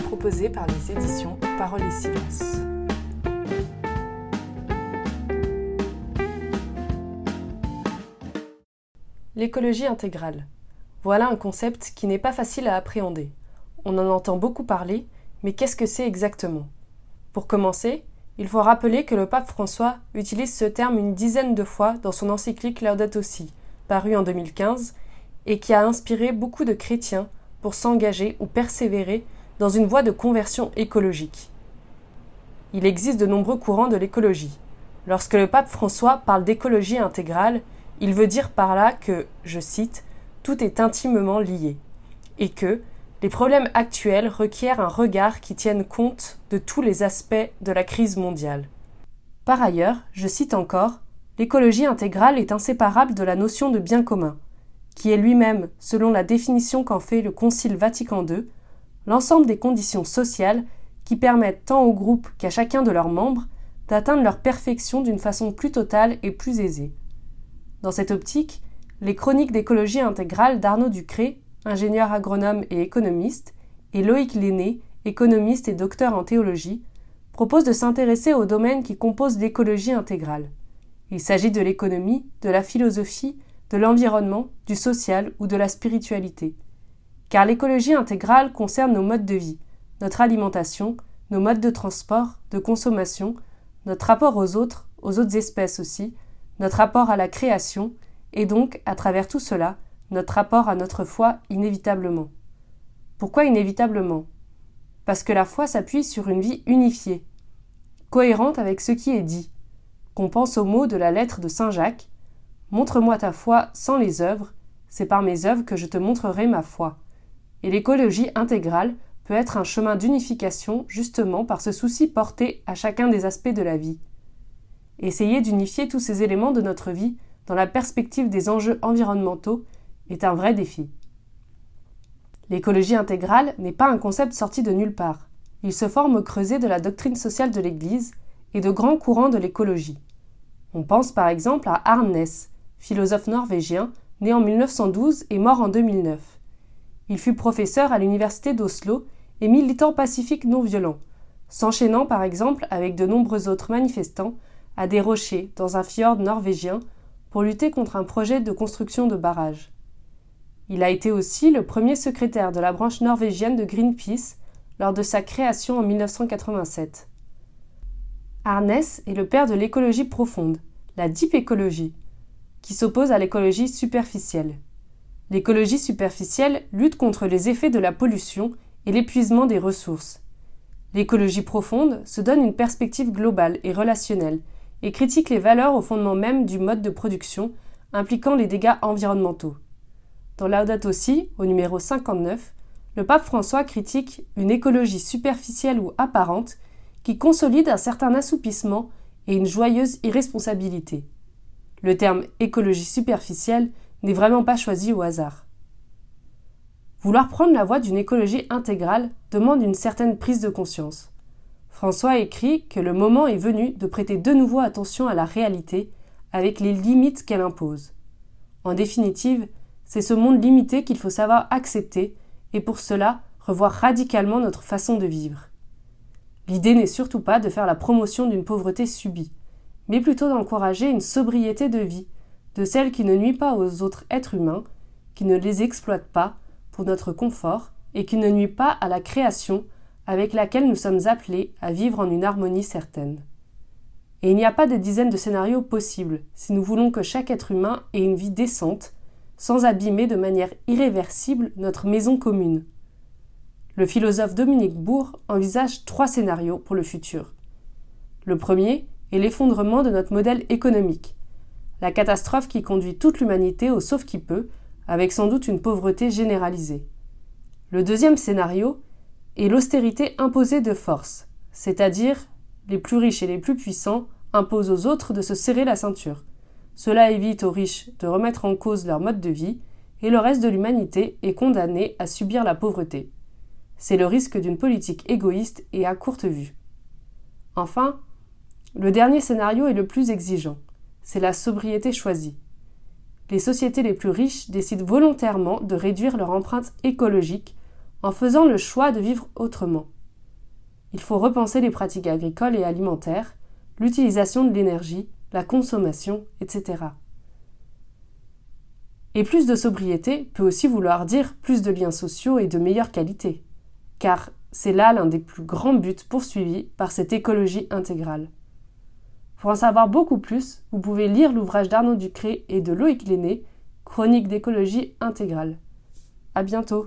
proposé par les éditions Parole et Silence. L'écologie intégrale. Voilà un concept qui n'est pas facile à appréhender. On en entend beaucoup parler, mais qu'est-ce que c'est exactement? Pour commencer, il faut rappeler que le pape François utilise ce terme une dizaine de fois dans son encyclique Laudato Si, paru en 2015, et qui a inspiré beaucoup de chrétiens pour s'engager ou persévérer dans une voie de conversion écologique. Il existe de nombreux courants de l'écologie. Lorsque le pape François parle d'écologie intégrale, il veut dire par là que, je cite, tout est intimement lié, et que les problèmes actuels requièrent un regard qui tienne compte de tous les aspects de la crise mondiale. Par ailleurs, je cite encore, l'écologie intégrale est inséparable de la notion de bien commun, qui est lui-même, selon la définition qu'en fait le Concile Vatican II, l'ensemble des conditions sociales qui permettent tant au groupe qu'à chacun de leurs membres d'atteindre leur perfection d'une façon plus totale et plus aisée. Dans cette optique, les chroniques d'écologie intégrale d'Arnaud Ducré, ingénieur agronome et économiste, et Loïc Lenné, économiste et docteur en théologie, proposent de s'intéresser aux domaines qui composent l'écologie intégrale. Il s'agit de l'économie, de la philosophie, de l'environnement, du social ou de la spiritualité. Car l'écologie intégrale concerne nos modes de vie, notre alimentation, nos modes de transport, de consommation, notre rapport aux autres, aux autres espèces aussi, notre rapport à la création, et donc, à travers tout cela, notre rapport à notre foi inévitablement. Pourquoi inévitablement? Parce que la foi s'appuie sur une vie unifiée, cohérente avec ce qui est dit. Qu'on pense aux mots de la lettre de Saint Jacques Montre-moi ta foi sans les œuvres, c'est par mes œuvres que je te montrerai ma foi. Et l'écologie intégrale peut être un chemin d'unification justement par ce souci porté à chacun des aspects de la vie. Essayer d'unifier tous ces éléments de notre vie dans la perspective des enjeux environnementaux est un vrai défi. L'écologie intégrale n'est pas un concept sorti de nulle part. Il se forme au creuset de la doctrine sociale de l'Église et de grands courants de l'écologie. On pense par exemple à Arnes, philosophe norvégien, né en 1912 et mort en 2009. Il fut professeur à l'université d'Oslo et militant pacifique non violent, s'enchaînant par exemple avec de nombreux autres manifestants à des rochers dans un fjord norvégien pour lutter contre un projet de construction de barrages. Il a été aussi le premier secrétaire de la branche norvégienne de Greenpeace lors de sa création en 1987. Arnes est le père de l'écologie profonde, la deep écologie, qui s'oppose à l'écologie superficielle. L'écologie superficielle lutte contre les effets de la pollution et l'épuisement des ressources. L'écologie profonde se donne une perspective globale et relationnelle et critique les valeurs au fondement même du mode de production impliquant les dégâts environnementaux. Dans Laudato Si, au numéro 59, le pape François critique une écologie superficielle ou apparente qui consolide un certain assoupissement et une joyeuse irresponsabilité. Le terme écologie superficielle n'est vraiment pas choisi au hasard. Vouloir prendre la voie d'une écologie intégrale demande une certaine prise de conscience. François écrit que le moment est venu de prêter de nouveau attention à la réalité avec les limites qu'elle impose. En définitive, c'est ce monde limité qu'il faut savoir accepter et pour cela revoir radicalement notre façon de vivre. L'idée n'est surtout pas de faire la promotion d'une pauvreté subie, mais plutôt d'encourager une sobriété de vie, de celle qui ne nuit pas aux autres êtres humains, qui ne les exploite pas pour notre confort et qui ne nuit pas à la création avec laquelle nous sommes appelés à vivre en une harmonie certaine. Et il n'y a pas de dizaines de scénarios possibles si nous voulons que chaque être humain ait une vie décente, sans abîmer de manière irréversible notre maison commune. Le philosophe Dominique Bourg envisage trois scénarios pour le futur. Le premier est l'effondrement de notre modèle économique, la catastrophe qui conduit toute l'humanité au sauf qui peut, avec sans doute une pauvreté généralisée. Le deuxième scénario et l'austérité imposée de force, c'est-à-dire les plus riches et les plus puissants imposent aux autres de se serrer la ceinture. Cela évite aux riches de remettre en cause leur mode de vie, et le reste de l'humanité est condamné à subir la pauvreté. C'est le risque d'une politique égoïste et à courte vue. Enfin, le dernier scénario est le plus exigeant. C'est la sobriété choisie. Les sociétés les plus riches décident volontairement de réduire leur empreinte écologique en faisant le choix de vivre autrement. il faut repenser les pratiques agricoles et alimentaires, l'utilisation de l'énergie, la consommation, etc. Et plus de sobriété peut aussi vouloir dire plus de liens sociaux et de meilleure qualité, car c'est là l'un des plus grands buts poursuivis par cette écologie intégrale. Pour en savoir beaucoup plus, vous pouvez lire l'ouvrage d'Arnaud Ducré et de Loïc Lenné, Chronique d'écologie intégrale. À bientôt!